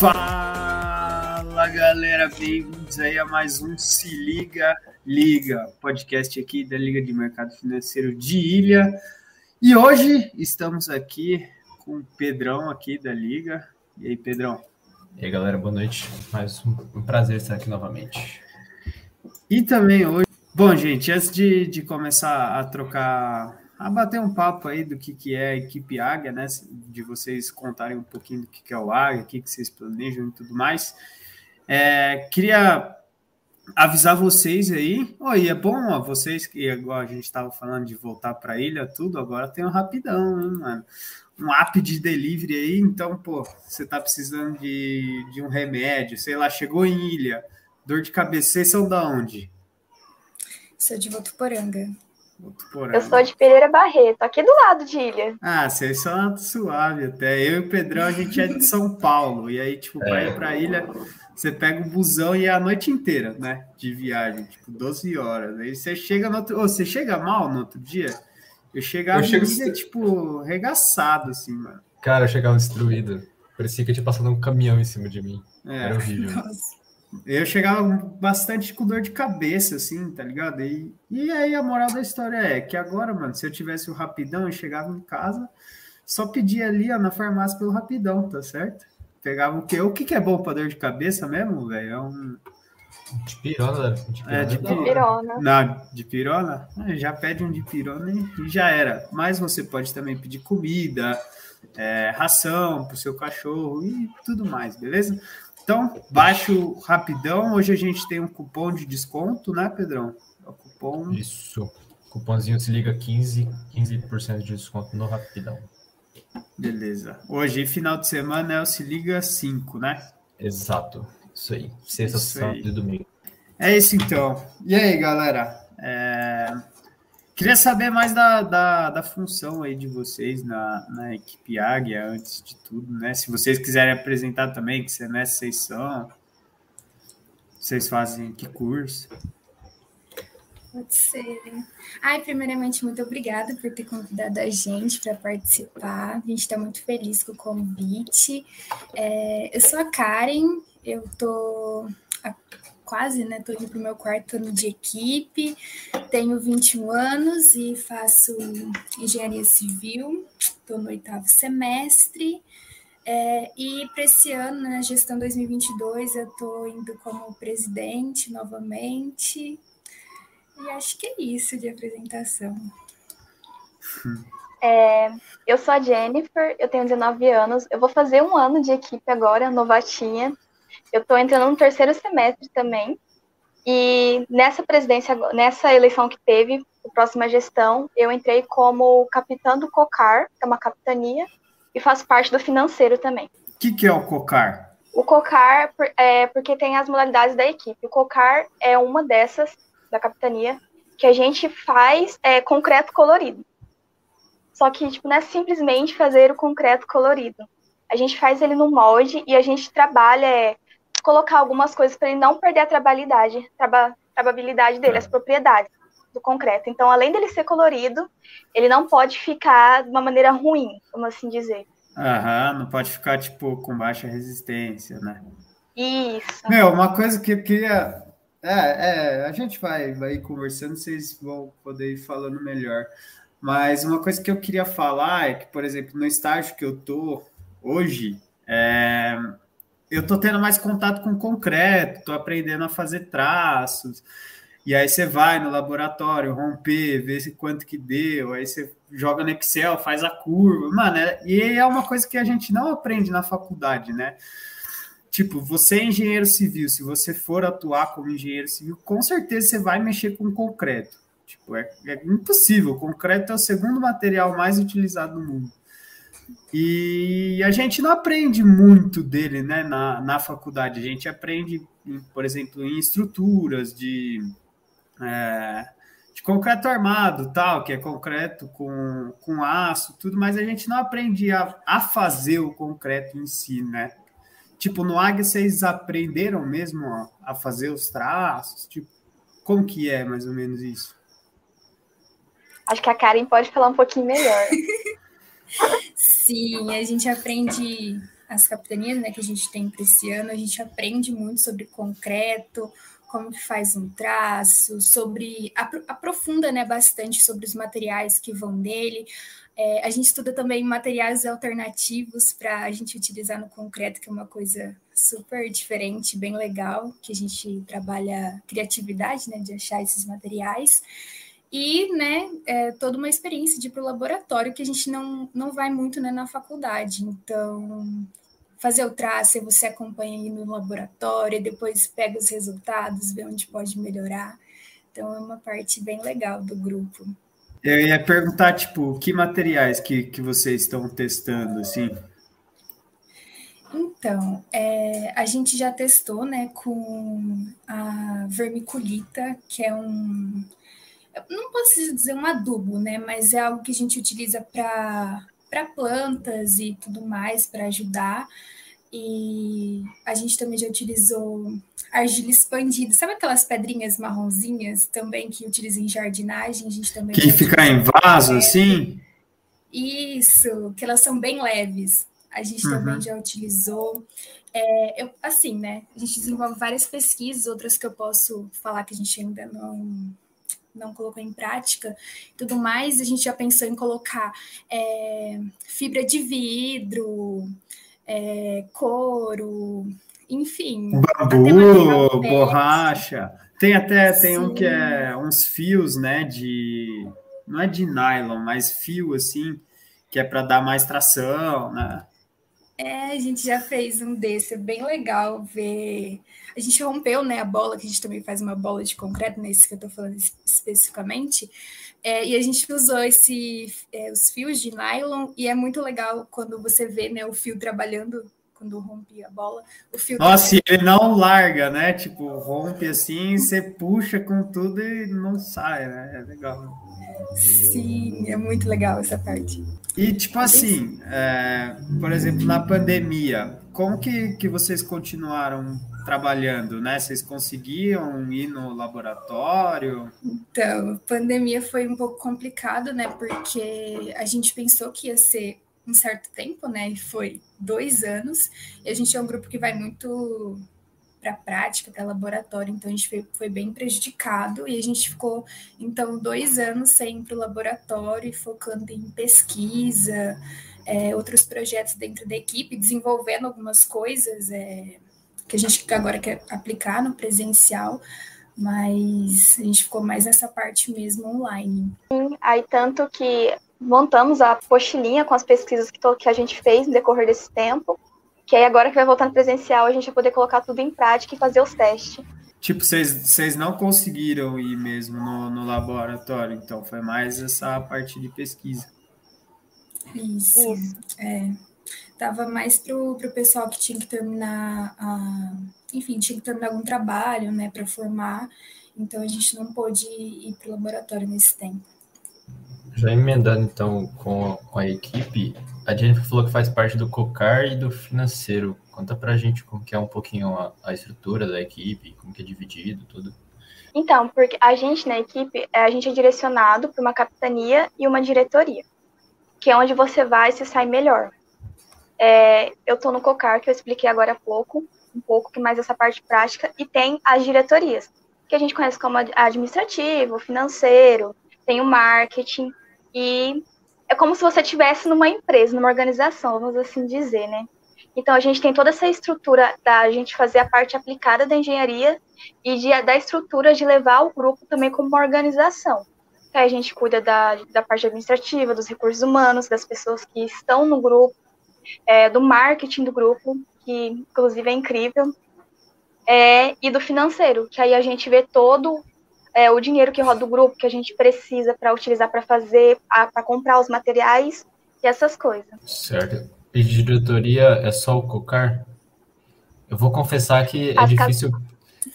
Fala galera, bem-vindos aí a mais um Se Liga Liga, podcast aqui da Liga de Mercado Financeiro de Ilha. E hoje estamos aqui com o Pedrão aqui da Liga. E aí, Pedrão? E aí, galera, boa noite. Mais um, um prazer estar aqui novamente. E também hoje. Bom, gente, antes de, de começar a trocar a bater um papo aí do que, que é a equipe Águia, né? De vocês contarem um pouquinho do que, que é o Águia, o que, que vocês planejam e tudo mais. É, queria avisar vocês aí. Oh, é bom, ó, vocês que agora a gente estava falando de voltar para a ilha, tudo, agora tem um rapidão, hein, mano? Um app de delivery aí, então, pô, você tá precisando de, de um remédio, sei lá, chegou em ilha, dor de cabeça, vocês são da onde? Sou de Votuporanga. Eu sou de Pereira Barreto, aqui do lado de Ilha. Ah, vocês são suave até. Eu e o Pedrão, a gente é de São Paulo. E aí, tipo, para ir pra ilha, você pega o busão e é a noite inteira, né? De viagem, tipo, 12 horas. Aí você chega no outro. Oh, você chega mal no outro dia? Eu chegava eu chego... ilha, tipo, regaçado, assim, mano. Cara, eu chegava destruído. Parecia que tinha passado um caminhão em cima de mim. É. Era horrível. Nossa. Eu chegava bastante com dor de cabeça, assim, tá ligado? E, e aí a moral da história é que agora, mano, se eu tivesse o rapidão, eu chegava em casa, só pedia ali, ó, na farmácia pelo rapidão, tá certo? Pegava o que? O que, que é bom pra dor de cabeça mesmo, velho? É um. De pirona, de pirona. É, de, pirona. Não, de pirona? Ah, já pede um de pirona e já era. Mas você pode também pedir comida, é, ração pro seu cachorro e tudo mais, beleza? Então, baixo rapidão. Hoje a gente tem um cupom de desconto, né, Pedrão? É o cupom. Isso. Cupomzinho se liga 15, 15% de desconto no rapidão. Beleza. Hoje, final de semana, é o Se Liga 5, né? Exato. Isso aí. Sexta, sábado e domingo. É isso então. E aí, galera? É... Queria saber mais da, da, da, função aí de vocês na, na equipe Águia, antes de tudo, né? Se vocês quiserem apresentar também, que semestre vocês são, vocês fazem que curso? Pode ser. Ai, primeiramente, muito obrigada por ter convidado a gente para participar. A gente está muito feliz com o convite. É, eu sou a Karen, eu tô quase, né? Tô indo pro meu quarto ano de equipe, tenho 21 anos e faço engenharia civil, estou no oitavo semestre. É, e para esse ano, na né, gestão 2022, eu estou indo como presidente novamente. E acho que é isso de apresentação. É, eu sou a Jennifer, eu tenho 19 anos. Eu vou fazer um ano de equipe agora, novatinha. Eu estou entrando no terceiro semestre também. E nessa presidência, nessa eleição que teve, a próxima gestão, eu entrei como capitã do COCAR, que é uma capitania, e faço parte do financeiro também. O que, que é o COCAR? O COCAR é porque tem as modalidades da equipe. O COCAR é uma dessas da capitania que a gente faz é, concreto colorido. Só que tipo, não é simplesmente fazer o concreto colorido. A gente faz ele no molde e a gente trabalha é, colocar algumas coisas para ele não perder a trabalhabilidade, traba, trabalhabilidade dele, é. as propriedades do concreto. Então, além dele ser colorido, ele não pode ficar de uma maneira ruim, como assim dizer. Aham, não pode ficar, tipo, com baixa resistência, né? Isso. Meu, uma coisa que eu queria... É, é, a gente vai, vai conversando, vocês vão poder ir falando melhor. Mas uma coisa que eu queria falar é que, por exemplo, no estágio que eu tô hoje, é, eu tô tendo mais contato com concreto, tô aprendendo a fazer traços. E aí você vai no laboratório, romper, ver quanto que deu, aí você joga no Excel, faz a curva. Mano, é, e é uma coisa que a gente não aprende na faculdade, né? Tipo, você é engenheiro civil, se você for atuar como engenheiro civil, com certeza você vai mexer com concreto. Tipo, é, é impossível. O concreto é o segundo material mais utilizado no mundo. E a gente não aprende muito dele né, na, na faculdade. A gente aprende, por exemplo, em estruturas de, é, de concreto armado, tal, que é concreto com, com aço, tudo, mas a gente não aprende a, a fazer o concreto em si, né? Tipo, no Águia vocês aprenderam mesmo a, a fazer os traços? Tipo, como que é mais ou menos isso? Acho que a Karen pode falar um pouquinho melhor. Sim, a gente aprende as capitanias né, que a gente tem para esse ano, a gente aprende muito sobre concreto, como que faz um traço, sobre aprofunda né, bastante sobre os materiais que vão nele. É, a gente estuda também materiais alternativos para a gente utilizar no concreto, que é uma coisa super diferente, bem legal, que a gente trabalha criatividade, né, de achar esses materiais. E, né, é toda uma experiência de ir para o laboratório que a gente não, não vai muito né, na faculdade. Então, fazer o traço, você acompanha aí no laboratório, depois pega os resultados, vê onde pode melhorar. Então, é uma parte bem legal do grupo. Eu ia perguntar, tipo, que materiais que, que vocês estão testando, assim? Então, é, a gente já testou, né, com a vermiculita, que é um, não posso dizer um adubo, né, mas é algo que a gente utiliza para plantas e tudo mais para ajudar. E a gente também já utilizou argila expandida. Sabe aquelas pedrinhas marronzinhas também que utiliza em jardinagem? A gente também que fica em vaso, assim? Isso, que elas são bem leves. A gente uhum. também já utilizou. É, eu, assim, né? A gente desenvolve várias pesquisas, outras que eu posso falar que a gente ainda não não colocou em prática, tudo mais, a gente já pensou em colocar é, fibra de vidro, é, couro, enfim. Bambu, borracha. Tem até tem um que é uns fios, né? De não é de nylon, mas fio assim, que é para dar mais tração, né? É, a gente já fez um desse, é bem legal ver. A gente rompeu né, a bola, que a gente também faz uma bola de concreto, nesse né, que eu estou falando especificamente. É, e a gente usou esse, é, os fios de nylon, e é muito legal quando você vê né, o fio trabalhando quando rompe a bola. O fio Nossa, ele não larga, né? Tipo, rompe assim, você puxa com tudo e não sai, né? É legal. Sim, é muito legal essa parte. E, tipo assim, é, por exemplo, na pandemia, como que, que vocês continuaram trabalhando, né? Vocês conseguiam ir no laboratório? Então, a pandemia foi um pouco complicado, né? Porque a gente pensou que ia ser um certo tempo, né? E foi dois anos. E a gente é um grupo que vai muito para prática, para laboratório, então a gente foi, foi, bem prejudicado e a gente ficou, então, dois anos sem para o laboratório, focando em pesquisa, é, outros projetos dentro da equipe, desenvolvendo algumas coisas é, que a gente agora quer aplicar no presencial, mas a gente ficou mais nessa parte mesmo online. Sim, aí tanto que montamos a pochilinha com as pesquisas que, que a gente fez no decorrer desse tempo, que aí agora que vai voltar no presencial, a gente vai poder colocar tudo em prática e fazer os testes. Tipo, vocês não conseguiram ir mesmo no, no laboratório, então foi mais essa parte de pesquisa. Isso. Isso. É. Tava mais pro, pro pessoal que tinha que terminar a. Enfim, tinha que terminar algum trabalho, né, para formar. Então a gente não pôde ir para o laboratório nesse tempo. Já emendando então com, com a equipe, a Jennifer falou que faz parte do COCAR e do financeiro. Conta pra gente como que é um pouquinho a, a estrutura da equipe, como que é dividido, tudo. Então, porque a gente na equipe, é, a gente é direcionado para uma capitania e uma diretoria, que é onde você vai se sai melhor. É, eu estou no COCAR, que eu expliquei agora há pouco, um pouco que mais essa parte prática, e tem as diretorias, que a gente conhece como administrativo, financeiro, tem o marketing, e é como se você estivesse numa empresa, numa organização, vamos assim dizer, né? Então a gente tem toda essa estrutura da gente fazer a parte aplicada da engenharia e de, da estrutura de levar o grupo também como uma organização. Aí a gente cuida da, da parte administrativa, dos recursos humanos, das pessoas que estão no grupo, é, do marketing do grupo, que inclusive é incrível, é, e do financeiro, que aí a gente vê todo é, o dinheiro que roda o grupo, que a gente precisa para utilizar para fazer, para comprar os materiais e essas coisas. Certo. E diretoria é só o COCAR? Eu vou confessar que é difícil,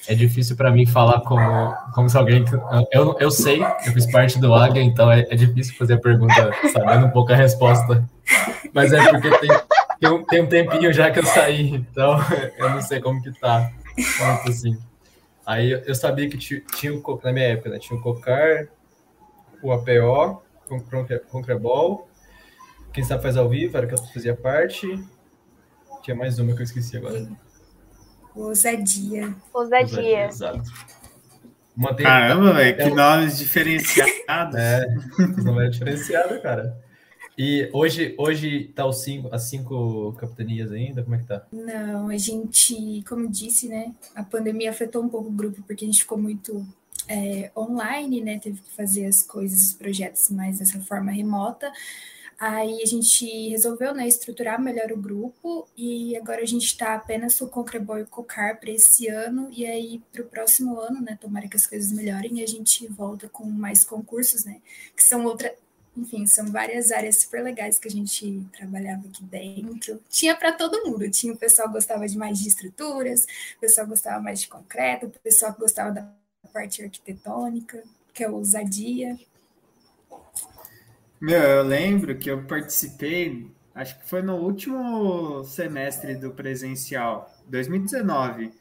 é difícil para mim falar como, como se alguém. Eu, eu sei, eu fiz parte do Águia, então é, é difícil fazer a pergunta sabendo um pouco a resposta. Mas é porque tem, tem, um, tem um tempinho já que eu saí, então eu não sei como que tá. Muito assim. Aí eu sabia que tinha, o na minha época, né? Tinha o Cocar, o APO, o Concrebol, quem sabe faz ao vivo, era que eu fazia parte. Tinha mais uma que eu esqueci agora. Ousadia. Ousadia. Exato. Mantém... Caramba, velho, que é nomes diferenciados. É, nome é diferenciado, cara. E hoje, hoje tá os cinco, as cinco capitanias ainda? Como é que tá? Não, a gente, como disse, né? A pandemia afetou um pouco o grupo, porque a gente ficou muito é, online, né? Teve que fazer as coisas, os projetos mais dessa forma remota. Aí a gente resolveu né, estruturar melhor o grupo e agora a gente está apenas com o Concreboy e o Cocar para esse ano. E aí, para o próximo ano, né? Tomara que as coisas melhorem, a gente volta com mais concursos, né? Que são outra. Enfim, são várias áreas super legais que a gente trabalhava aqui dentro. Tinha para todo mundo. Tinha o pessoal que gostava de mais de estruturas, o pessoal gostava mais de concreto, o pessoal que gostava da parte arquitetônica, que é ousadia. Meu, eu lembro que eu participei, acho que foi no último semestre do presencial, 2019,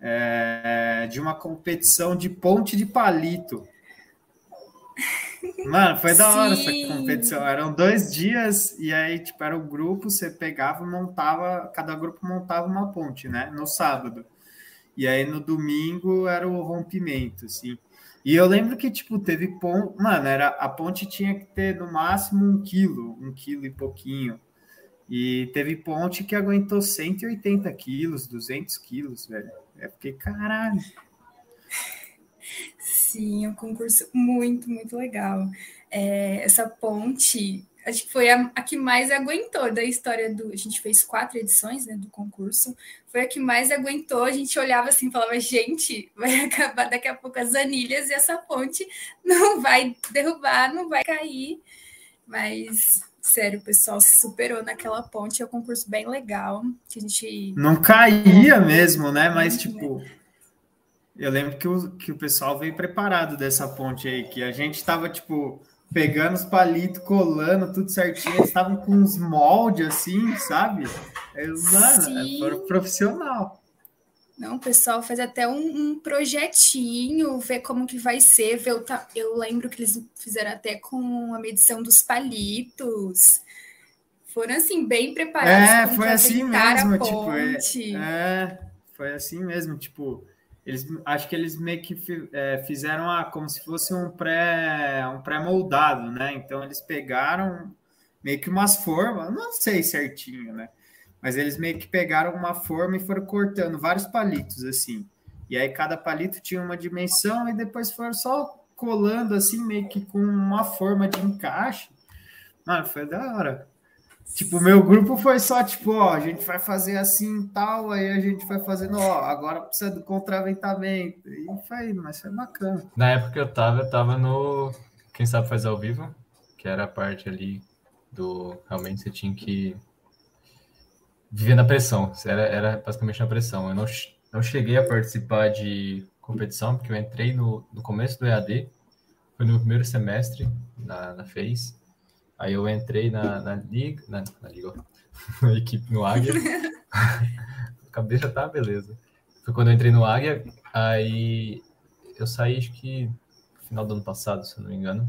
é, de uma competição de ponte de palito. Mano, foi da hora Sim. essa competição. Eram dois dias e aí, tipo, era o um grupo, você pegava montava, cada grupo montava uma ponte, né? No sábado. E aí no domingo era o rompimento, assim. E eu lembro que, tipo, teve ponte. Mano, era, a ponte tinha que ter no máximo um quilo, um quilo e pouquinho. E teve ponte que aguentou 180 quilos, 200 quilos, velho. É porque, caralho. Sim, é um concurso muito, muito legal. É, essa ponte acho que foi a, a, que mais aguentou da história do. A gente fez quatro edições né, do concurso, foi a que mais aguentou. A gente olhava assim e falava: gente, vai acabar daqui a pouco as anilhas e essa ponte não vai derrubar, não vai cair. Mas, sério, o pessoal se superou naquela ponte. É um concurso bem legal. Que a gente. Não caía mesmo, né? Mas, tipo. Eu lembro que o, que o pessoal veio preparado dessa ponte aí, que a gente estava, tipo pegando os palitos, colando tudo certinho. Eles estavam com uns moldes assim, sabe? Mano, foram profissional. Não, o pessoal faz até um, um, projetinho, ver como que vai ser. Ver o ta... Eu lembro que eles fizeram até com a medição dos palitos. Foram assim, bem preparados. É, foi assim mesmo, tipo, é, é, foi assim mesmo, tipo, eles acho que eles meio que é, fizeram a, como se fosse um pré um pré moldado né? Então eles pegaram meio que umas formas não sei certinho né? Mas eles meio que pegaram uma forma e foram cortando vários palitos assim. E aí cada palito tinha uma dimensão e depois foram só colando assim meio que com uma forma de encaixe. Mano foi da hora Tipo, meu grupo foi só, tipo, ó, a gente vai fazer assim tal, aí a gente vai fazendo, ó, agora precisa do contraventamento. E foi mas foi bacana. Na época que eu tava, eu tava no Quem Sabe Faz ao Vivo, que era a parte ali do. Realmente você tinha que viver na pressão. Era, era basicamente na pressão. Eu não, não cheguei a participar de competição, porque eu entrei no, no começo do EAD, foi no primeiro semestre na, na FES. Aí eu entrei na, na liga, na, na liga, na equipe no Águia. a cabeça tá beleza. Foi quando eu entrei no Águia, aí eu saí, acho que no final do ano passado, se eu não me engano.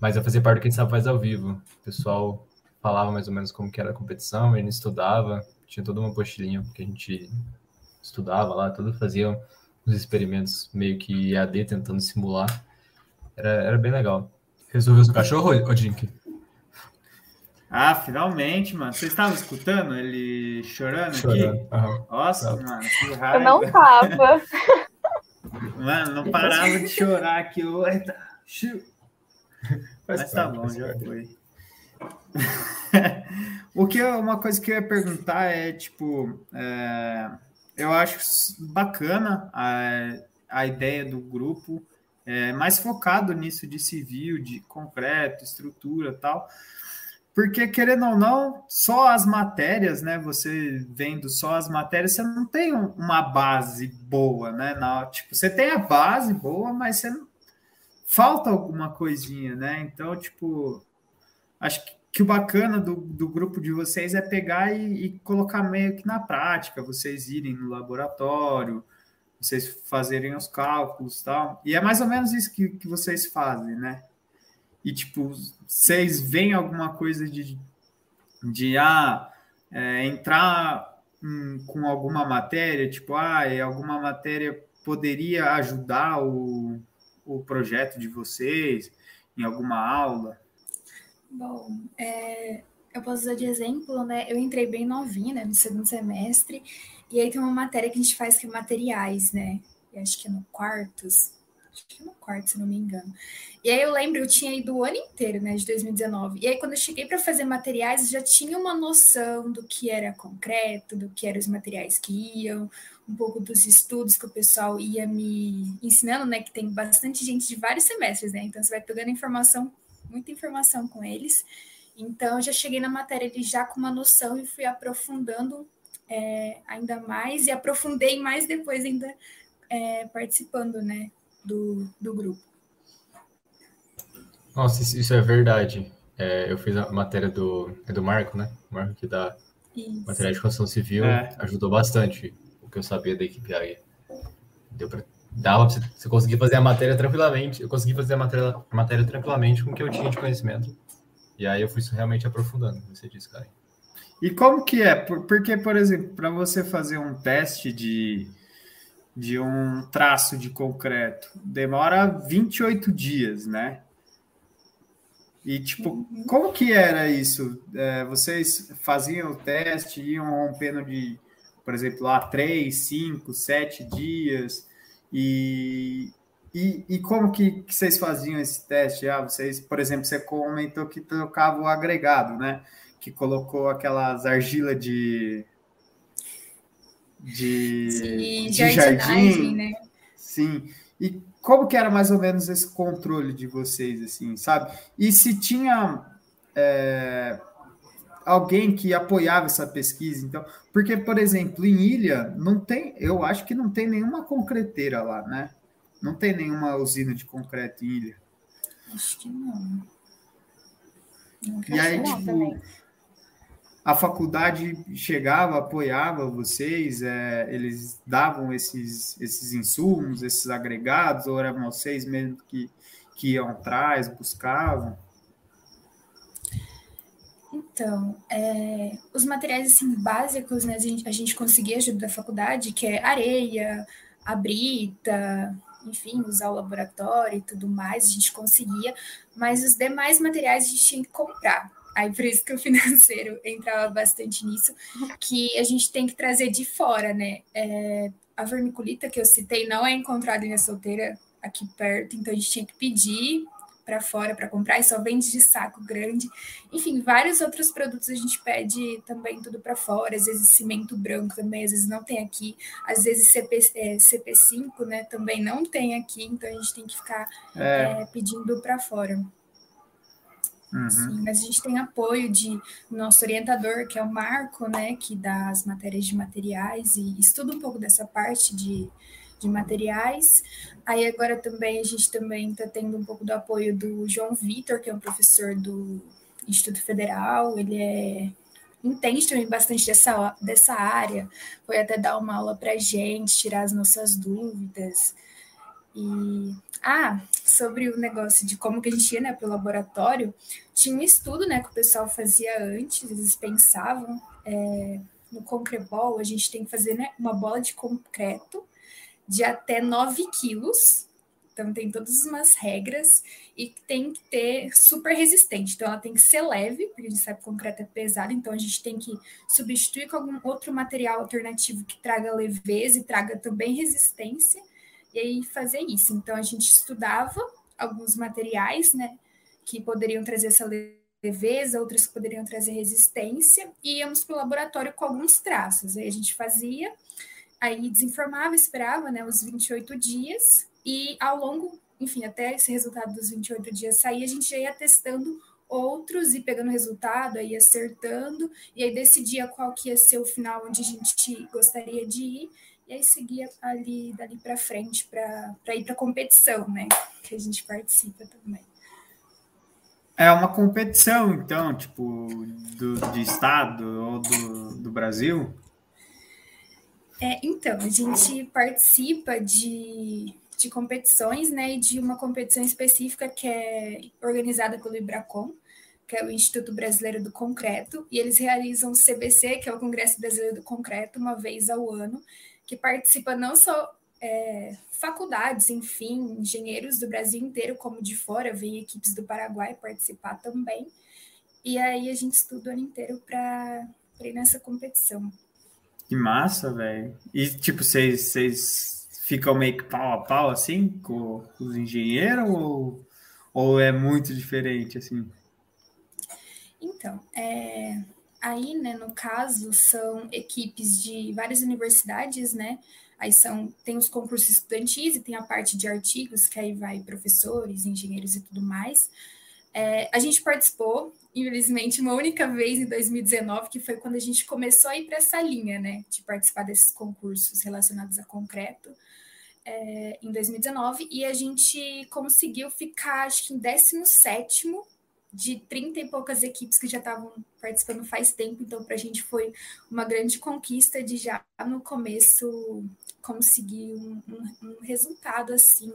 Mas eu fazia parte do que a gente faz ao vivo. O pessoal falava mais ou menos como que era a competição, ele estudava, tinha toda uma postilinha que a gente estudava lá, tudo fazia uns experimentos meio que AD tentando simular. Era, era bem legal. Resolveu seu cachorro, Odink? Ah, finalmente, mano. Você estava escutando ele chorando, chorando. aqui? Uhum. Nossa, mano, que raiva. Eu não tava. Mano, não parava de chorar aqui. Eita. Mas tá bom, já foi. o que eu, uma coisa que eu ia perguntar é, tipo, é, eu acho bacana a, a ideia do grupo, é, mais focado nisso de civil, de concreto, estrutura tal. Porque, querendo ou não, só as matérias, né? Você vendo só as matérias, você não tem uma base boa, né? Não, tipo, você tem a base boa, mas você não... falta alguma coisinha, né? Então, tipo, acho que, que o bacana do, do grupo de vocês é pegar e, e colocar meio que na prática, vocês irem no laboratório, vocês fazerem os cálculos tal. E é mais ou menos isso que, que vocês fazem, né? E, tipo, vocês veem alguma coisa de, de ah, é, entrar hum, com alguma matéria, tipo, ah, alguma matéria poderia ajudar o, o projeto de vocês em alguma aula? Bom, é, eu posso usar de exemplo, né? Eu entrei bem novinha, né, no segundo semestre, e aí tem uma matéria que a gente faz que é materiais, né? Eu acho que é no quartos, acho que no quarto, se não me engano. E aí eu lembro, eu tinha ido o ano inteiro, né, de 2019. E aí quando eu cheguei para fazer materiais, eu já tinha uma noção do que era concreto, do que eram os materiais que iam, um pouco dos estudos que o pessoal ia me ensinando, né, que tem bastante gente de vários semestres, né? Então você vai pegando informação, muita informação com eles. Então eu já cheguei na matéria ali já com uma noção e fui aprofundando é, ainda mais e aprofundei mais depois ainda é, participando, né, do, do grupo. Nossa, isso é verdade. É, eu fiz a matéria do, é do Marco, né? O Marco que dá isso. material de construção civil, é. ajudou bastante o que eu sabia da equipe aí. Deu pra, dava pra você, conseguir fazer a matéria tranquilamente. Eu consegui fazer a matéria, a matéria tranquilamente com o que eu tinha de conhecimento. E aí eu fui realmente aprofundando, como você disse, cara. E como que é? Porque, por exemplo, para você fazer um teste de de um traço de concreto. Demora 28 dias, né? E, tipo, como que era isso? É, vocês faziam o teste, iam rompendo de, por exemplo, lá 3, 5, 7 dias, e, e, e como que, que, vocês faziam esse teste? Ah, vocês, por exemplo, você comentou que trocava o agregado, né? Que colocou aquelas argila de de, de, de jardim, né? Sim. E como que era mais ou menos esse controle de vocês, assim, sabe? E se tinha é, alguém que apoiava essa pesquisa, então, porque, por exemplo, em Ilha não tem, eu acho que não tem nenhuma concreteira lá, né? Não tem nenhuma usina de concreto em Ilha. Acho que não. não e aí, tipo, também a faculdade chegava, apoiava vocês, é, eles davam esses, esses insumos, esses agregados, ou eram vocês mesmo que, que iam atrás, buscavam? Então, é, os materiais assim, básicos, né, a gente, a gente conseguia ajuda da faculdade, que é areia, a brita, enfim, usar o laboratório e tudo mais, a gente conseguia, mas os demais materiais a gente tinha que comprar. Aí por isso que o financeiro entrava bastante nisso, que a gente tem que trazer de fora, né? É, a vermiculita que eu citei não é encontrada em a solteira aqui perto, então a gente tinha que pedir para fora para comprar e só vende de saco grande. Enfim, vários outros produtos a gente pede também tudo para fora, às vezes cimento branco também, às vezes não tem aqui, às vezes CP, é, CP5, né, também não tem aqui, então a gente tem que ficar é. É, pedindo para fora. Uhum. Mas a gente tem apoio de nosso orientador, que é o Marco, né, que dá as matérias de materiais e estuda um pouco dessa parte de, de materiais. Aí agora também a gente também está tendo um pouco do apoio do João Vitor, que é um professor do Instituto Federal, ele é entende também bastante dessa, dessa área, foi até dar uma aula para gente, tirar as nossas dúvidas. E ah, sobre o negócio de como que a gente ia né, para o laboratório, tinha um estudo né, que o pessoal fazia antes, eles pensavam. É, no concrebol, a gente tem que fazer né, uma bola de concreto de até 9 quilos. Então, tem todas umas regras e tem que ter super resistente. Então, ela tem que ser leve, porque a gente sabe que o concreto é pesado. Então, a gente tem que substituir com algum outro material alternativo que traga leveza e traga também resistência e aí fazer isso. Então a gente estudava alguns materiais, né, que poderiam trazer essa leveza, outros que poderiam trazer resistência, e íamos para o laboratório com alguns traços. Aí a gente fazia, aí desinformava, esperava, né, os 28 dias, e ao longo, enfim, até esse resultado dos 28 dias sair, a gente já ia testando outros e pegando resultado, aí acertando, e aí decidia qual que ia ser o final onde a gente gostaria de ir, e aí seguia ali dali para frente para ir para a competição, né? Que a gente participa também. É uma competição, então, tipo, do, de estado ou do, do Brasil? É, então, a gente participa de, de competições, né? E de uma competição específica que é organizada pelo Ibracom, que é o Instituto Brasileiro do Concreto, e eles realizam o CBC, que é o Congresso Brasileiro do Concreto, uma vez ao ano, que participa não só é, faculdades, enfim, engenheiros do Brasil inteiro, como de fora, vem equipes do Paraguai participar também. E aí a gente estuda o ano inteiro para ir nessa competição. Que massa, velho. E tipo, vocês ficam meio que pau a pau assim com, com os engenheiros ou, ou é muito diferente assim? Então, é, aí, né, no caso, são equipes de várias universidades, né? Aí são, tem os concursos estudantis e tem a parte de artigos, que aí vai professores, engenheiros e tudo mais. É, a gente participou, infelizmente, uma única vez em 2019, que foi quando a gente começou a ir para essa linha, né, de participar desses concursos relacionados a concreto, é, em 2019, e a gente conseguiu ficar, acho que em 17 de 30 e poucas equipes que já estavam participando faz tempo, então para a gente foi uma grande conquista de já no começo conseguir um, um, um, resultado assim,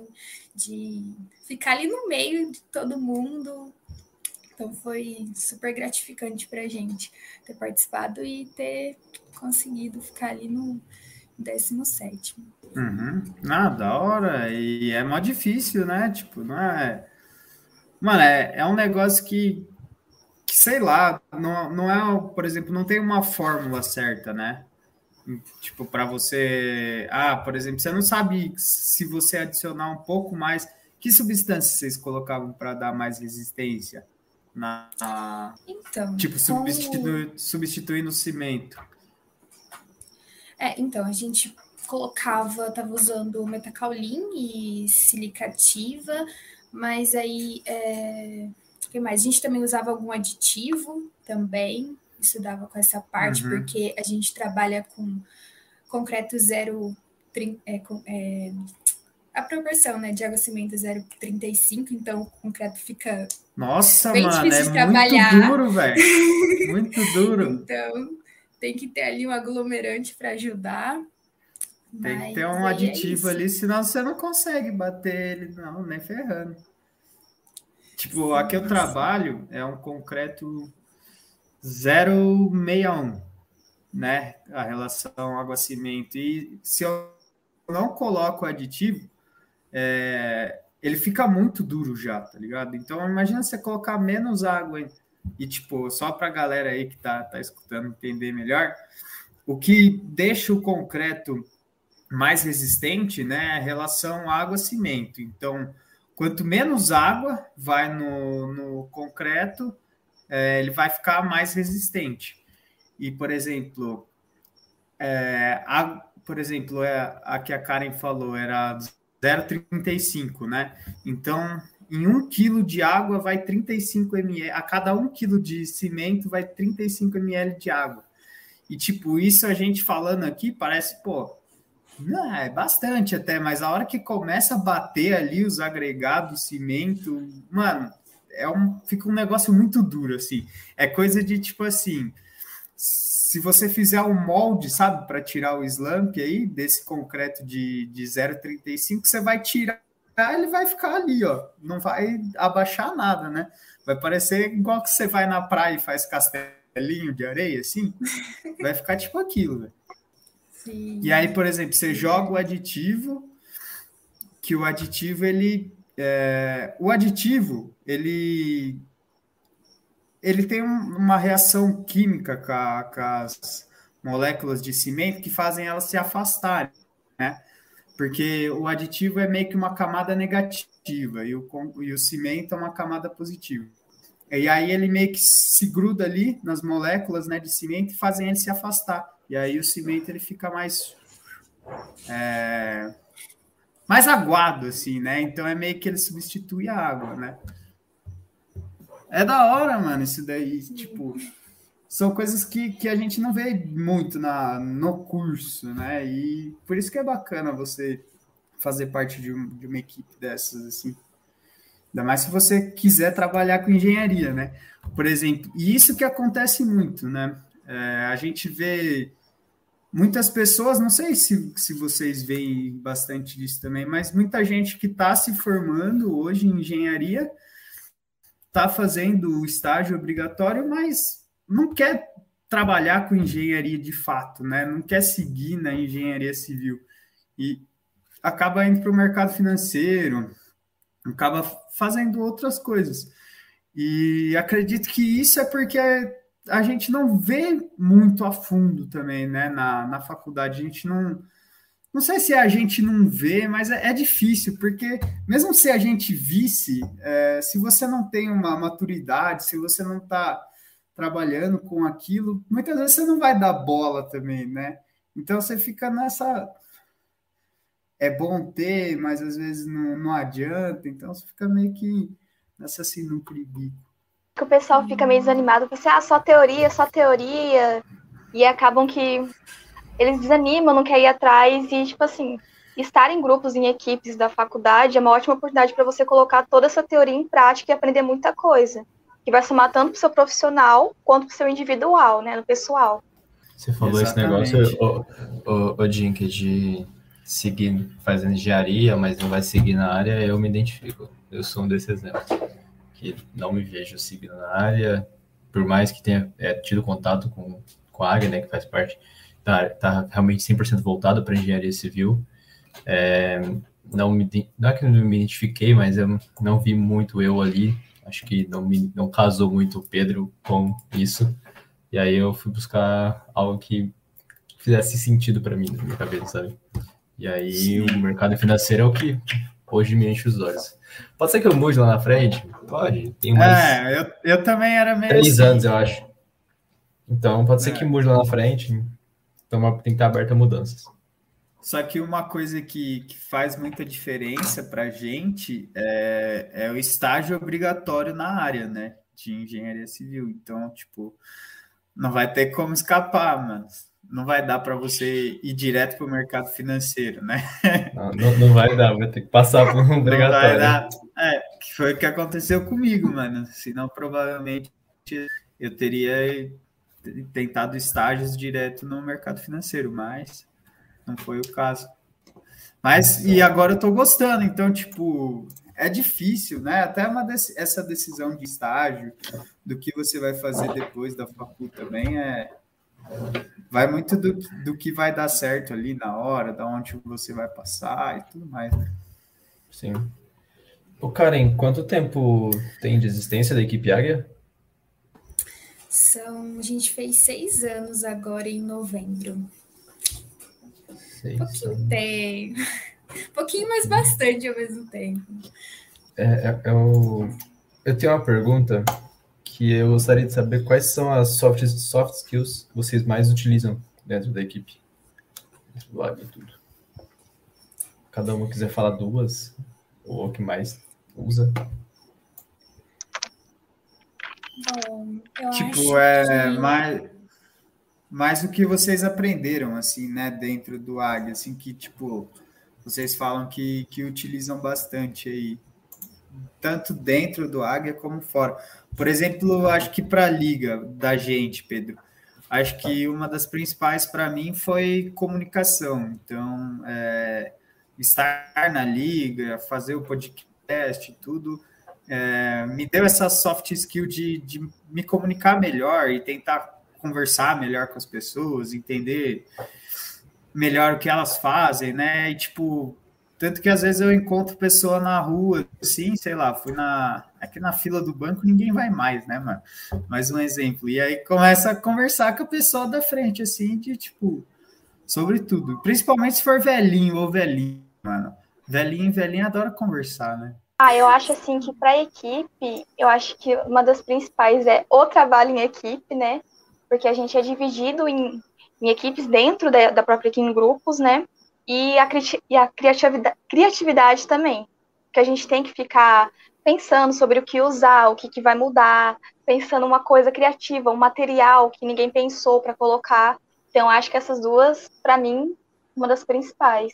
de ficar ali no meio de todo mundo. Então foi super gratificante para a gente ter participado e ter conseguido ficar ali no 17. Uhum. Ah, da hora. E é mó difícil, né? Tipo, não é Mano, é, é um negócio que, que, sei lá, não, não é, por exemplo, não tem uma fórmula certa, né? Tipo, para você. Ah, por exemplo, você não sabe se você adicionar um pouco mais. Que substâncias vocês colocavam para dar mais resistência? Na, então, tipo, substitu, substituindo o cimento. É, então, a gente colocava, tava usando metacaulin e silicativa, mas aí, é... o que mais? A gente também usava algum aditivo também, estudava com essa parte, uhum. porque a gente trabalha com concreto zero, é, é, a proporção né, de água cimento 0,35, então o concreto fica Nossa, bem mano, difícil é de trabalhar. muito duro, velho. Muito duro. então, tem que ter ali um aglomerante para ajudar. Tem que ter um é aditivo é ali, senão você não consegue bater ele, não, nem ferrando. Tipo, sim, aqui eu trabalho é um concreto 061, né? A relação água-cimento. E se eu não coloco aditivo, é, ele fica muito duro já, tá ligado? Então, imagina você colocar menos água e, tipo, só para a galera aí que tá, tá escutando entender melhor, o que deixa o concreto mais resistente, né, relação água-cimento. Então, quanto menos água vai no, no concreto, é, ele vai ficar mais resistente. E, por exemplo, é, a, por exemplo, é, a que a Karen falou era 0,35, né? Então, em um quilo de água vai 35 ml, a cada um quilo de cimento vai 35 ml de água. E, tipo, isso a gente falando aqui parece, pô, não, é bastante até, mas a hora que começa a bater ali os agregados, cimento, mano, é um, fica um negócio muito duro, assim. É coisa de tipo assim. Se você fizer um molde, sabe, para tirar o slump aí, desse concreto de, de 0,35, você vai tirar, ele vai ficar ali, ó. Não vai abaixar nada, né? Vai parecer igual que você vai na praia e faz castelinho de areia, assim. Vai ficar tipo aquilo, velho. Sim. E aí, por exemplo, você joga o aditivo, que o aditivo ele é, o aditivo ele ele tem uma reação química com, a, com, as moléculas de cimento que fazem elas se afastarem, né? Porque o aditivo é meio que uma camada negativa e o, e o cimento é uma camada positiva. E aí ele meio que se gruda ali nas moléculas né, de cimento e fazem ele se afastar. E aí o cimento ele fica mais é, mais aguado assim, né? Então é meio que ele substitui a água, né? É da hora, mano, isso daí, tipo, são coisas que, que a gente não vê muito na, no curso, né? E por isso que é bacana você fazer parte de, um, de uma equipe dessas, assim. Ainda mais se você quiser trabalhar com engenharia, né? Por exemplo, e isso que acontece muito, né? É, a gente vê muitas pessoas, não sei se, se vocês veem bastante disso também, mas muita gente que está se formando hoje em engenharia está fazendo o estágio obrigatório, mas não quer trabalhar com engenharia de fato, né? Não quer seguir na engenharia civil e acaba indo para o mercado financeiro, acaba fazendo outras coisas. E acredito que isso é porque a gente não vê muito a fundo também, né? Na, na faculdade, a gente não. Não sei se a gente não vê, mas é, é difícil, porque mesmo se a gente visse, é, se você não tem uma maturidade, se você não está trabalhando com aquilo, muitas vezes você não vai dar bola também, né? Então você fica nessa. É bom ter, mas às vezes não, não adianta, então você fica meio que nessa sinuca de bico. Que o pessoal fica meio desanimado, pensa, ah, só teoria, só teoria, e acabam que eles desanimam, não querem ir atrás, e tipo assim, estar em grupos, em equipes da faculdade é uma ótima oportunidade para você colocar toda essa teoria em prática e aprender muita coisa, que vai somar tanto para o seu profissional quanto para o seu individual, né, no pessoal. Você falou Exatamente. esse negócio, o, o, o Jink, de seguir fazendo engenharia, mas não vai seguir na área, eu me identifico. Eu sou um desses exemplos. Que não me vejo seguindo na área, por mais que tenha é, tido contato com, com a área, né, que faz parte tá, tá realmente 100% voltado para engenharia civil. É, não, me, não é que não me identifiquei, mas eu não vi muito eu ali. Acho que não, me, não casou muito o Pedro com isso. E aí eu fui buscar algo que fizesse sentido para mim na minha cabeça, sabe? E aí Sim. o mercado financeiro é o que hoje me enche os olhos. Pode ser que eu mude lá na frente? Pode. Tem mais é, eu, eu também era meio. Três assim. anos, eu acho. Então pode ser é. que mude lá na frente. Então tem que estar aberto a mudanças. Só que uma coisa que, que faz muita diferença para a gente é, é o estágio obrigatório na área, né? De engenharia civil. Então, tipo, não vai ter como escapar, mano. Não vai dar para você ir direto para o mercado financeiro, né? Não, não, vai dar, vai ter que passar por um obrigatório. Não vai dar. É, que foi o que aconteceu comigo, mano. Senão, provavelmente, eu teria tentado estágios direto no mercado financeiro, mas não foi o caso. Mas, e agora eu tô gostando, então, tipo, é difícil, né? Até uma essa decisão de estágio, do que você vai fazer depois da faculdade também, é, vai muito do, do que vai dar certo ali na hora, da onde você vai passar e tudo mais, né? Sim. O Karen, quanto tempo tem de existência da equipe Águia? São, a gente fez seis anos agora em novembro. Seis pouquinho anos. tempo. pouquinho, mas bastante ao mesmo tempo. É, é, eu, é eu tenho uma pergunta que eu gostaria de saber quais são as soft, soft skills que vocês mais utilizam dentro da equipe. Do tudo. Cada um quiser falar duas, ou o que mais usa. Bom, eu tipo, é que... mais, mais o que vocês aprenderam, assim, né, dentro do Águia, assim, que, tipo, vocês falam que, que utilizam bastante aí, tanto dentro do Águia como fora. Por exemplo, acho que para a liga da gente, Pedro, acho que uma das principais para mim foi comunicação. Então, é, estar na liga, fazer o podcast, tudo, é, me deu essa soft skill de, de me comunicar melhor e tentar conversar melhor com as pessoas, entender melhor o que elas fazem, né? E tipo, tanto que às vezes eu encontro pessoa na rua, assim, sei lá, fui na. Aqui na fila do banco ninguém vai mais, né, mano? Mais um exemplo. E aí começa a conversar com a pessoa da frente, assim, de tipo, sobre tudo. Principalmente se for velhinho ou velhinho, mano. Velhinho e velhinha adora conversar, né? Ah, eu acho assim que para a equipe, eu acho que uma das principais é o trabalho em equipe, né? Porque a gente é dividido em, em equipes dentro da, da, própria equipe, em grupos, né? E a, e a criatividade, criatividade também. Que a gente tem que ficar pensando sobre o que usar, o que, que vai mudar, pensando uma coisa criativa, um material que ninguém pensou para colocar. Então, acho que essas duas, para mim, uma das principais.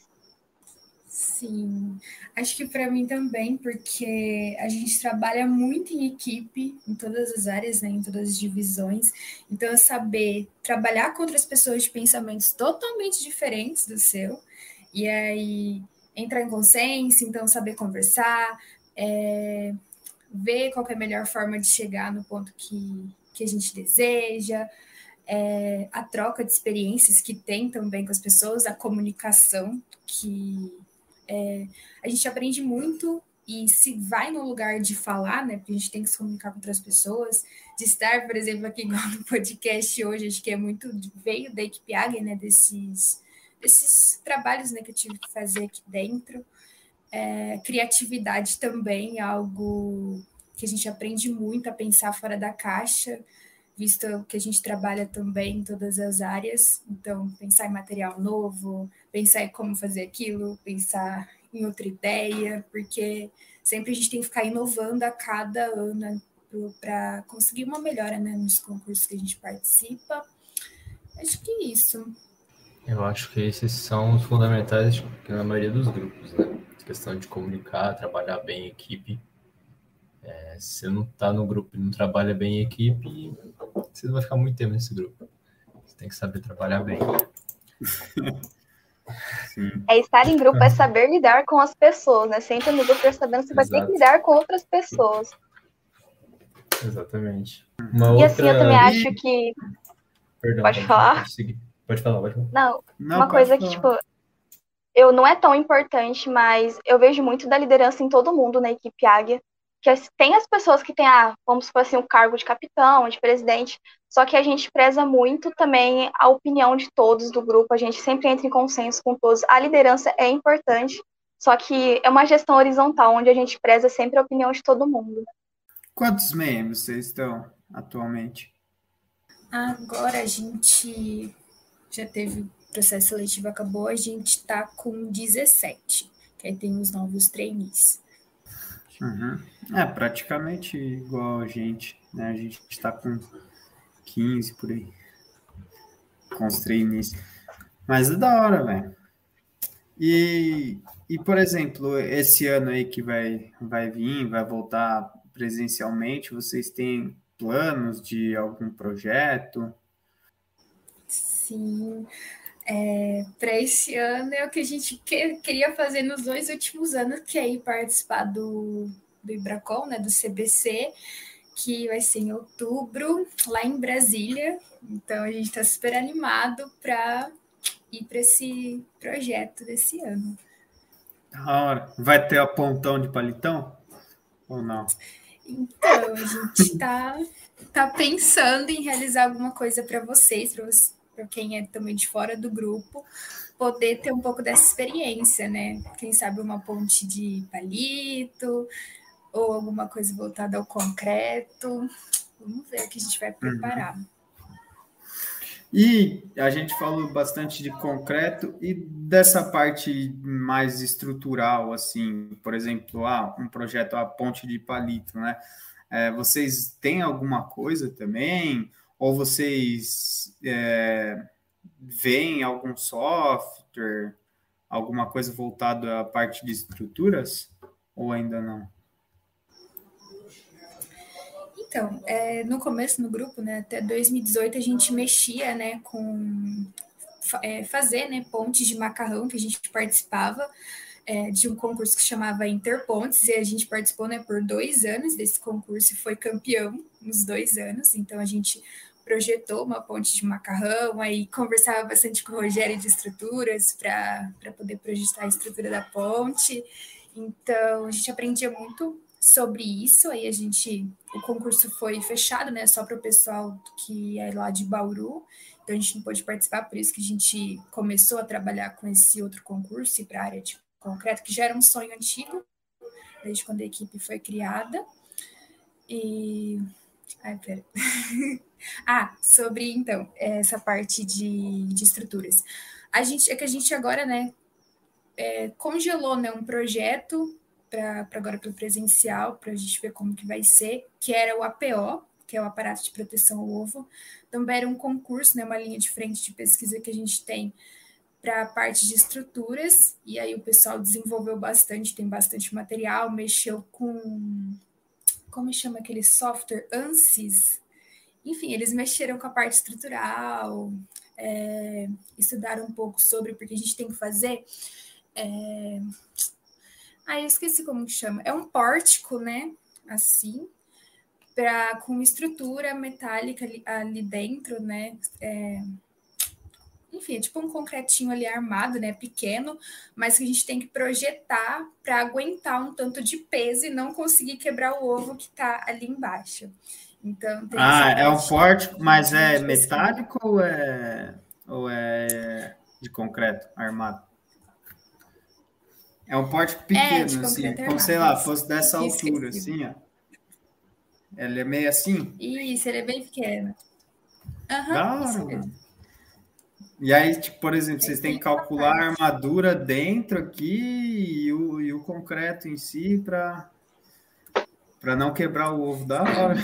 Sim, acho que para mim também, porque a gente trabalha muito em equipe, em todas as áreas, né, em todas as divisões. Então, é saber trabalhar com outras pessoas de pensamentos totalmente diferentes do seu, e aí entrar em consenso, então saber conversar, é, ver qual é a melhor forma de chegar no ponto que, que a gente deseja, é, a troca de experiências que tem também com as pessoas, a comunicação, que é, a gente aprende muito e se vai no lugar de falar, né? Porque a gente tem que se comunicar com outras pessoas, de estar, por exemplo, aqui no podcast hoje, acho que é muito veio da equipe Águia, né? Desses, desses trabalhos né, que eu tive que fazer aqui dentro. É, criatividade também, algo que a gente aprende muito a pensar fora da caixa, visto que a gente trabalha também em todas as áreas. Então, pensar em material novo, pensar em como fazer aquilo, pensar em outra ideia, porque sempre a gente tem que ficar inovando a cada ano para conseguir uma melhora né, nos concursos que a gente participa. Acho que é isso. Eu acho que esses são os fundamentais na maioria dos grupos, né? A questão de comunicar, trabalhar bem em equipe. É, se você não está no grupo e não trabalha bem em equipe, você não vai ficar muito tempo nesse grupo. Você tem que saber trabalhar bem. Sim. É estar em grupo, é saber lidar com as pessoas, né? Sempre no grupo sabendo que você vai ter que lidar com outras pessoas. Exatamente. Uma e outra... assim, eu também acho que. Perdão, pode, pode falar? Pode, pode, falar, pode falar. Não, não uma coisa falar. que, tipo, eu não é tão importante, mas eu vejo muito da liderança em todo mundo na equipe Águia que tem as pessoas que têm, ah, vamos supor assim, o cargo de capitão, de presidente, só que a gente preza muito também a opinião de todos do grupo, a gente sempre entra em consenso com todos. A liderança é importante, só que é uma gestão horizontal, onde a gente preza sempre a opinião de todo mundo. Quantos membros vocês estão atualmente? Agora a gente já teve o processo seletivo acabou, a gente está com 17, que aí tem os novos trainees. Uhum. É praticamente igual a gente, né? A gente está com 15 por aí. Com os trainees. Mas é da hora, velho. E, e, por exemplo, esse ano aí que vai, vai vir, vai voltar presencialmente, vocês têm planos de algum projeto? Sim. É, para esse ano é o que a gente que, queria fazer nos dois últimos anos, que é ir participar do, do Ibracom, né, do CBC, que vai ser em outubro, lá em Brasília. Então a gente está super animado para ir para esse projeto desse ano. Hora. Vai ter a pontão de palitão? Ou não? Então, a gente está tá pensando em realizar alguma coisa para vocês, para vocês para quem é também de fora do grupo, poder ter um pouco dessa experiência, né? Quem sabe uma ponte de palito ou alguma coisa voltada ao concreto. Vamos ver o que a gente vai uhum. preparar. E a gente falou bastante de concreto e dessa parte mais estrutural, assim, por exemplo, ah, um projeto a ponte de palito, né? É, vocês têm alguma coisa também? Ou vocês é, veem algum software, alguma coisa voltada à parte de estruturas? Ou ainda não? Então, é, no começo no grupo, né, até 2018, a gente mexia né, com é, fazer né, pontes de macarrão que a gente participava é, de um concurso que chamava Interpontes, e a gente participou né, por dois anos desse concurso e foi campeão nos dois anos. Então a gente projetou uma ponte de macarrão, aí conversava bastante com o Rogério de estruturas para poder projetar a estrutura da ponte. Então, a gente aprendia muito sobre isso. Aí a gente, o concurso foi fechado, né, só para o pessoal que é lá de Bauru. Então a gente não pôde participar, por isso que a gente começou a trabalhar com esse outro concurso e para a área de concreto, que já era um sonho antigo, desde quando a equipe foi criada. E Ai, pera. ah, sobre então, essa parte de, de estruturas. A gente é que a gente agora, né, é, congelou né, um projeto para agora para o presencial, para a gente ver como que vai ser, que era o APO, que é o aparato de proteção ao ovo. Também era um concurso, né, uma linha de frente de pesquisa que a gente tem para a parte de estruturas, e aí o pessoal desenvolveu bastante, tem bastante material, mexeu com como chama aquele software ANSYS. Enfim, eles mexeram com a parte estrutural, é, estudaram um pouco sobre, porque a gente tem que fazer. É... Ah, eu esqueci como que chama. É um pórtico, né? assim, pra, com estrutura metálica ali, ali dentro, né? É, enfim, é tipo um concretinho ali armado, né? Pequeno, mas que a gente tem que projetar para aguentar um tanto de peso e não conseguir quebrar o ovo que está ali embaixo. Então, ah, é um pórtico, mas é metálico ou é, ou é de concreto armado? É um pórtico é, pequeno, é, assim, como sei lá, fosse dessa altura, assim, ó. Ele é meio assim? Isso, ele é bem pequeno. Aham, uhum, E aí, tipo, por exemplo, vocês têm que calcular a armadura dentro aqui e o, e o concreto em si para para não quebrar o ovo da hora.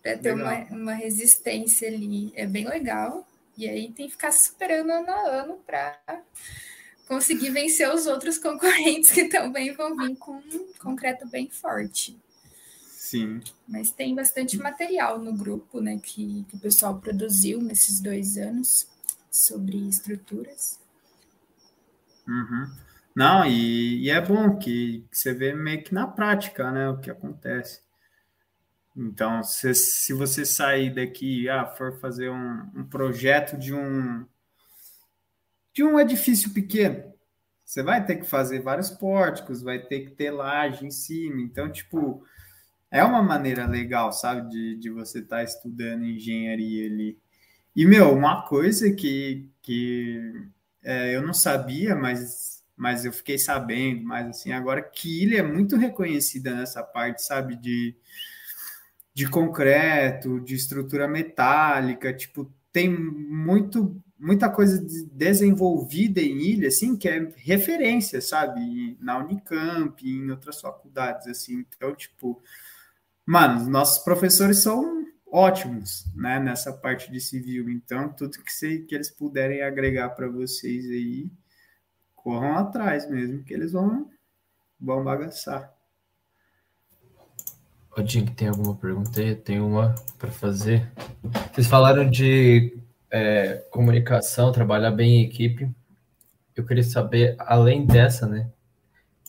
para ter uma, uma resistência ali. É bem legal. E aí tem que ficar superando ano a ano para conseguir vencer os outros concorrentes que também vão vir com um concreto bem forte. Sim. Mas tem bastante material no grupo, né, que, que o pessoal produziu nesses dois anos sobre estruturas. Uhum. Não, e, e, é bom que, que, você vê meio que na prática, né, o que acontece. Então, se, se você sair daqui, ah, for fazer um, um projeto de um de um edifício pequeno, você vai ter que fazer vários pórticos, vai ter que ter laje em cima. Então, tipo, é uma maneira legal, sabe, de, de você estar tá estudando engenharia ali. E, meu, uma coisa que, que é, eu não sabia, mas, mas eu fiquei sabendo, mas assim, agora que ilha é muito reconhecida nessa parte, sabe, de, de concreto, de estrutura metálica, tipo, tem muito muita coisa desenvolvida em ilha, assim, que é referência, sabe, na Unicamp, em outras faculdades, assim, então, tipo, mano, nossos professores são ótimos, né, nessa parte de civil, então, tudo que, se, que eles puderem agregar para vocês aí, corram atrás mesmo, que eles vão, vão bagaçar. Ô, Jim, tem alguma pergunta aí? Tem uma para fazer. Vocês falaram de é, comunicação, trabalhar bem em equipe. Eu queria saber, além dessa, né,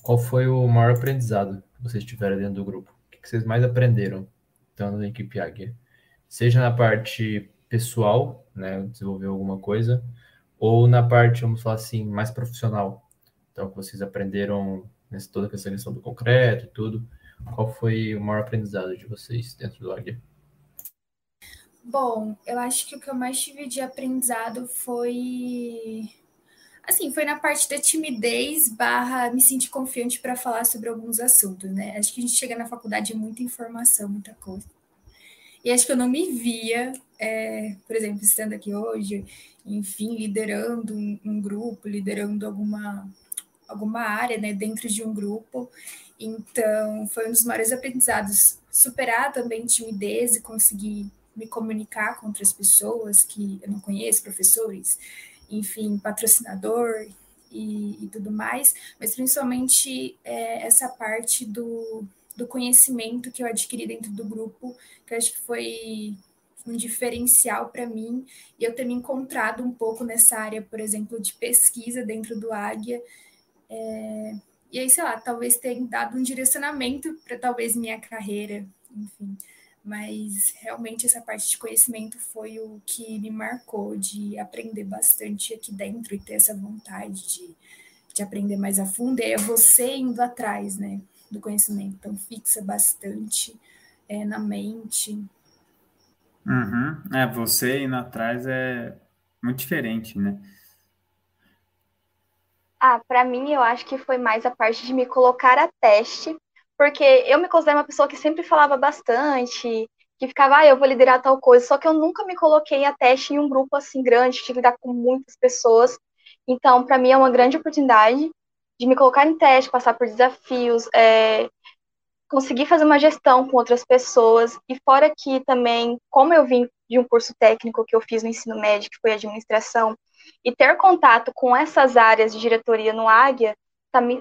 qual foi o maior aprendizado que vocês tiveram dentro do grupo? Que vocês mais aprenderam estando na equipe Águia? Seja na parte pessoal, né, desenvolver alguma coisa, ou na parte, vamos falar assim, mais profissional. Então, que vocês aprenderam nessa toda essa questão do concreto e tudo. Qual foi o maior aprendizado de vocês dentro do Águia? Bom, eu acho que o que eu mais tive de aprendizado foi. Assim, foi na parte da timidez barra me sentir confiante para falar sobre alguns assuntos, né? Acho que a gente chega na faculdade muita informação, muita coisa. E acho que eu não me via, é, por exemplo, estando aqui hoje, enfim, liderando um, um, grupo, liderando alguma, alguma área, né, dentro de um grupo. Então, foi um dos maiores aprendizados. Superar também timidez e conseguir me comunicar com outras pessoas que eu não conheço, professores, enfim, patrocinador e, e tudo mais, mas principalmente é, essa parte do, do conhecimento que eu adquiri dentro do grupo, que eu acho que foi um diferencial para mim e eu ter me encontrado um pouco nessa área, por exemplo, de pesquisa dentro do Águia. É, e aí, sei lá, talvez tenha dado um direcionamento para talvez minha carreira, enfim mas realmente essa parte de conhecimento foi o que me marcou de aprender bastante aqui dentro e ter essa vontade de, de aprender mais a fundo. E é você indo atrás, né, do conhecimento. Então, fixa bastante é, na mente. Uhum. É, você indo atrás é muito diferente, né? Ah, para mim, eu acho que foi mais a parte de me colocar a teste porque eu me considero uma pessoa que sempre falava bastante, que ficava, ah, eu vou liderar tal coisa, só que eu nunca me coloquei a teste em um grupo assim grande, tive que lidar com muitas pessoas. Então, para mim é uma grande oportunidade de me colocar em teste, passar por desafios, é, conseguir fazer uma gestão com outras pessoas. E fora que também, como eu vim de um curso técnico que eu fiz no ensino médio, que foi administração, e ter contato com essas áreas de diretoria no Águia,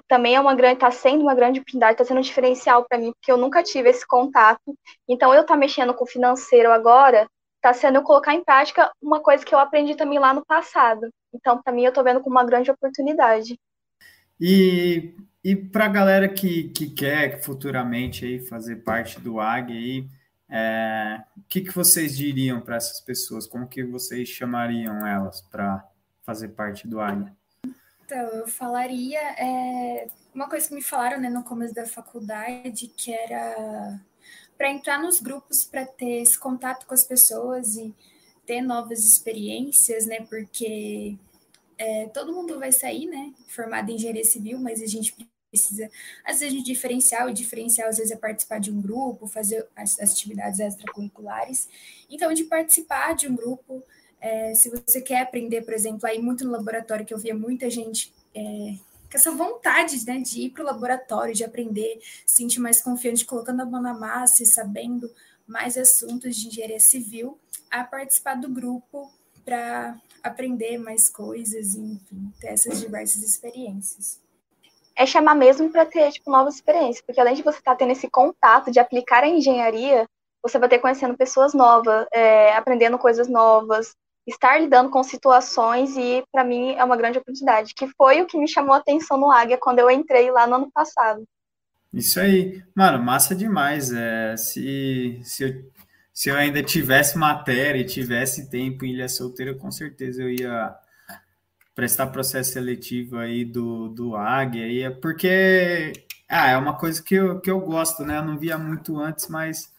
também é uma grande, está sendo uma grande oportunidade, está sendo um diferencial para mim, porque eu nunca tive esse contato. Então, eu estar tá mexendo com o financeiro agora, está sendo eu colocar em prática uma coisa que eu aprendi também lá no passado. Então, para mim, eu estou vendo como uma grande oportunidade. E e para a galera que, que quer futuramente aí fazer parte do AG aí, é, o que, que vocês diriam para essas pessoas? Como que vocês chamariam elas para fazer parte do AG? Então, eu falaria é, uma coisa que me falaram né, no começo da faculdade, que era para entrar nos grupos, para ter esse contato com as pessoas e ter novas experiências, né? Porque é, todo mundo vai sair, né? Formado em engenharia civil, mas a gente precisa, às vezes, de diferencial, e diferencial, às vezes, é participar de um grupo, fazer as, as atividades extracurriculares. Então, de participar de um grupo, é, se você quer aprender, por exemplo, aí muito no laboratório, que eu via muita gente é, com essa vontade né, de ir para o laboratório, de aprender, se sentir mais confiante, colocando a mão na massa e sabendo mais assuntos de engenharia civil, a participar do grupo para aprender mais coisas e, enfim, ter essas diversas experiências. É chamar mesmo para ter tipo, novas experiências, porque além de você estar tá tendo esse contato de aplicar a engenharia, você vai ter conhecendo pessoas novas, é, aprendendo coisas novas, estar lidando com situações e para mim é uma grande oportunidade, que foi o que me chamou a atenção no Águia quando eu entrei lá no ano passado. Isso aí, mano, massa demais. É, se, se, eu, se eu ainda tivesse matéria e tivesse tempo em Ilha Solteira, com certeza eu ia prestar processo seletivo aí do, do Águia, é porque ah, é uma coisa que eu, que eu gosto, né? Eu não via muito antes, mas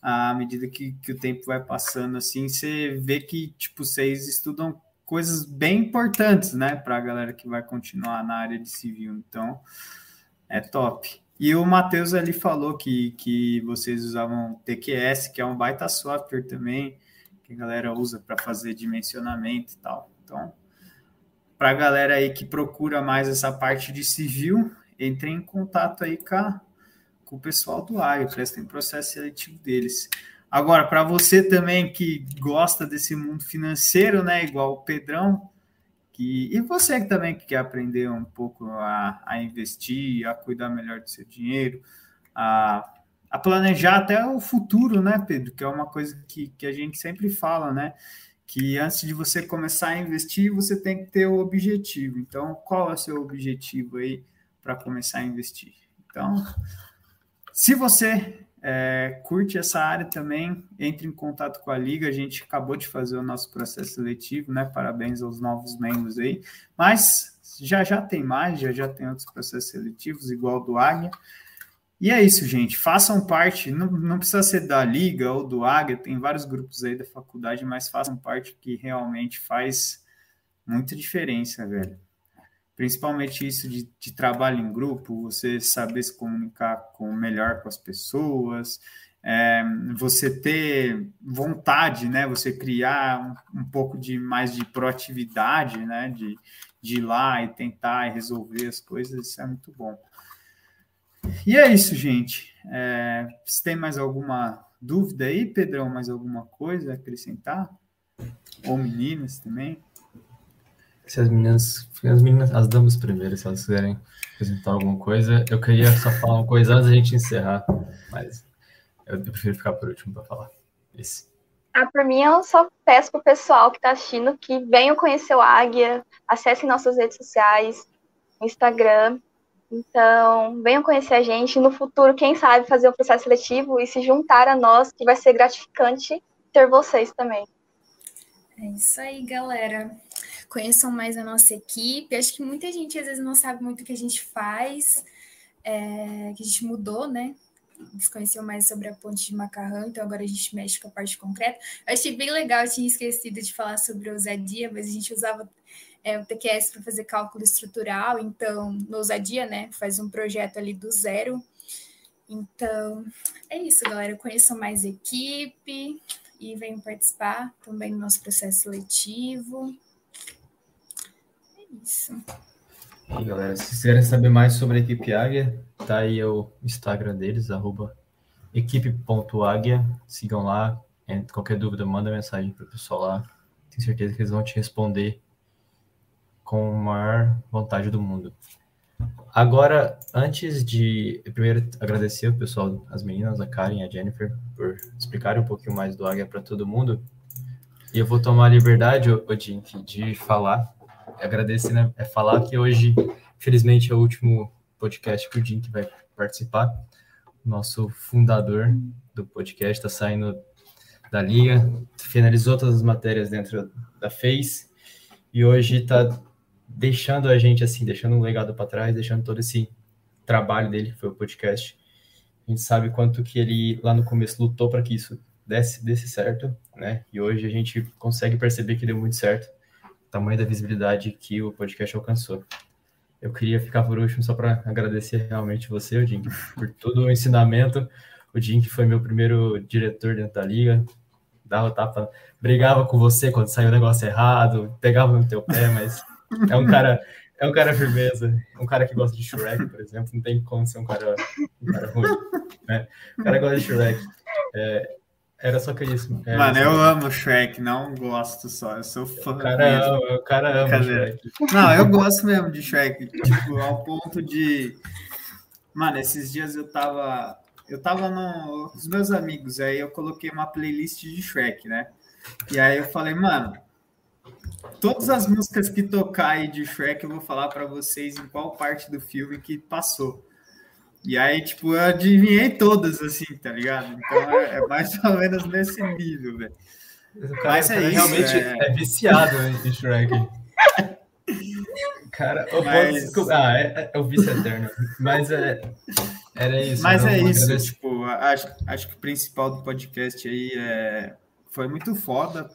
à medida que, que o tempo vai passando, assim, você vê que, tipo, vocês estudam coisas bem importantes, né, para a galera que vai continuar na área de civil. Então, é top. E o Matheus ali falou que, que vocês usavam TQS, que é um baita software também, que a galera usa para fazer dimensionamento e tal. Então, para a galera aí que procura mais essa parte de civil, entre em contato aí com, a, com o pessoal do Águia, prestem processo seletivo deles. Agora, para você também que gosta desse mundo financeiro, né, igual o Pedrão, que, e você também que quer aprender um pouco a, a investir, a cuidar melhor do seu dinheiro, a, a planejar até o futuro, né, Pedro? Que é uma coisa que, que a gente sempre fala, né? que antes de você começar a investir, você tem que ter o objetivo. Então, qual é o seu objetivo aí para começar a investir? Então, se você é, curte essa área também, entre em contato com a Liga. A gente acabou de fazer o nosso processo seletivo, né? Parabéns aos novos membros aí. Mas já já tem mais, já já tem outros processos seletivos, igual do Águia. E é isso, gente. Façam parte, não, não precisa ser da Liga ou do Águia, tem vários grupos aí da faculdade, mas façam parte que realmente faz muita diferença, velho. Principalmente isso de, de trabalho em grupo, você saber se comunicar com melhor com as pessoas, é, você ter vontade, né? Você criar um, um, pouco de mais de proatividade, né? De, de ir lá e tentar resolver as coisas, isso é muito bom. E é isso, gente. É, se tem mais alguma dúvida aí, Pedrão, mais alguma coisa a acrescentar? Ou meninas também? Se as meninas, as meninas, as damas primeiro, se elas quiserem apresentar alguma coisa, eu queria só falar uma coisa antes da gente encerrar, mas eu prefiro ficar por último para falar. Esse. Ah, por mim, eu só peço pro pessoal que está assistindo que venham conhecer o Águia, acessem nossas redes sociais, Instagram, então, venham conhecer a gente. No futuro, quem sabe, fazer o um processo seletivo e se juntar a nós, que vai ser gratificante ter vocês também. É isso aí, galera. Conheçam mais a nossa equipe. Acho que muita gente às vezes não sabe muito o que a gente faz, é, que a gente mudou, né? Desconheceu mais sobre a ponte de macarrão, então agora a gente mexe com a parte concreta. Eu achei bem legal, eu tinha esquecido de falar sobre ousadia, mas a gente usava é, o TQS para fazer cálculo estrutural, então, no Ousadia, né, faz um projeto ali do zero. Então, é isso, galera. Conheçam mais equipe e venham participar também do nosso processo seletivo. É isso. E galera, se quiserem saber mais sobre a equipe Águia, tá aí o Instagram deles, arroba equipe.águia. Sigam lá. Qualquer dúvida, manda mensagem para o pessoal lá. Tenho certeza que eles vão te responder com a maior vontade do mundo. Agora, antes de primeiro agradecer o pessoal, as meninas, a Karen e a Jennifer, por explicarem um pouquinho mais do Águia para todo mundo. E eu vou tomar a liberdade, Odink, de falar, agradecer, né? É falar que hoje, felizmente, é o último podcast pro Jim, que vai participar. Nosso fundador do podcast, está saindo da liga, finalizou todas as matérias dentro da FACE e hoje está deixando a gente assim, deixando um legado para trás, deixando todo esse trabalho dele, que foi o podcast. A gente sabe quanto que ele lá no começo lutou para que isso desse, desse certo, né? E hoje a gente consegue perceber que deu muito certo. O tamanho da visibilidade que o podcast alcançou. Eu queria ficar por último só para agradecer realmente você, o Jim, por todo o ensinamento. O Jim, que foi meu primeiro diretor dentro da liga, dava tapa, brigava com você quando saiu o negócio errado, pegava no teu pé, mas é um cara, é um cara firmeza, um cara que gosta de Shrek, por exemplo, não tem como ser um cara, um cara ruim, né? O cara gosta de Shrek. É, era só que isso. É, Mano, eu amo Shrek, não gosto só, eu sou fã. O cara ama, o cara ama Shrek. Não, eu gosto mesmo de Shrek, tipo, ao ponto de. Mano, esses dias eu tava. Eu tava no, com os meus amigos, aí eu coloquei uma playlist de Shrek, né? E aí eu falei, mano, todas as músicas que tocar aí de Shrek, eu vou falar para vocês em qual parte do filme que passou. E aí, tipo, eu adivinhei todas, assim, tá ligado? Então é, é mais ou menos nesse nível, velho. Mas é isso, realmente é... é viciado em Shrek. Cara, o Mas... ah, é, é, o vício eterno. Mas é, era isso. Mas é isso, tipo, acho, acho que o principal do podcast aí é, foi muito foda.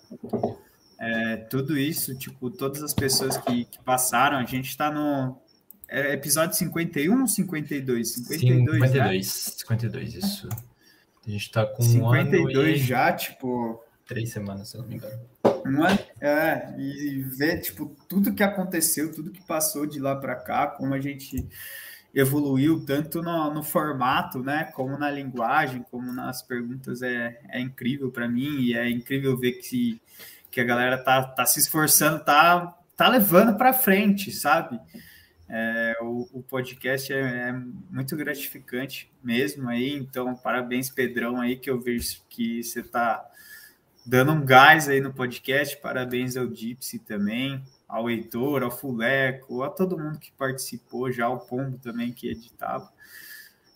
É, tudo isso, tipo, todas as pessoas que, que passaram, a gente tá no é episódio 51 ou 52? 52, 52, 52, isso. A gente tá com 52 um ano já, tipo. Três semanas, se eu não me engano. Uma, é, e ver, tipo, tudo que aconteceu, tudo que passou de lá para cá, como a gente evoluiu, tanto no, no, formato, né, como na linguagem, como nas perguntas, é, é incrível para mim, e é incrível ver que, que a galera tá, tá se esforçando, tá, tá levando para frente, sabe? É, o, o, podcast é, é, muito gratificante mesmo aí, então parabéns Pedrão aí que eu vejo que você está dando um gás aí no podcast, parabéns ao Gypsy também, ao Heitor, ao Fuleco, a todo mundo que participou, já ao Pombo também que editava.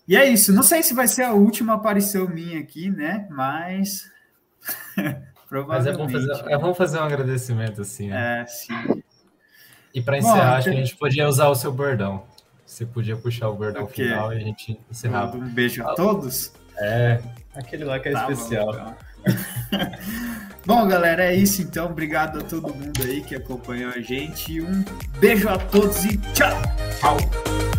E é isso, não sei se vai ser a última aparição minha aqui, né? Mas. Mas é bom fazer, é bom fazer um agradecimento assim. Né? É, sim. E para encerrar, Bom, acho que a gente podia usar o seu bordão. Você podia puxar o bordão okay. final e a gente encerrava. Um beijo a todos? É, aquele lá que é tá especial. Bom, então. bom, galera, é isso então. Obrigado a todo mundo aí que acompanhou a gente. Um beijo a todos e tchau! Tchau!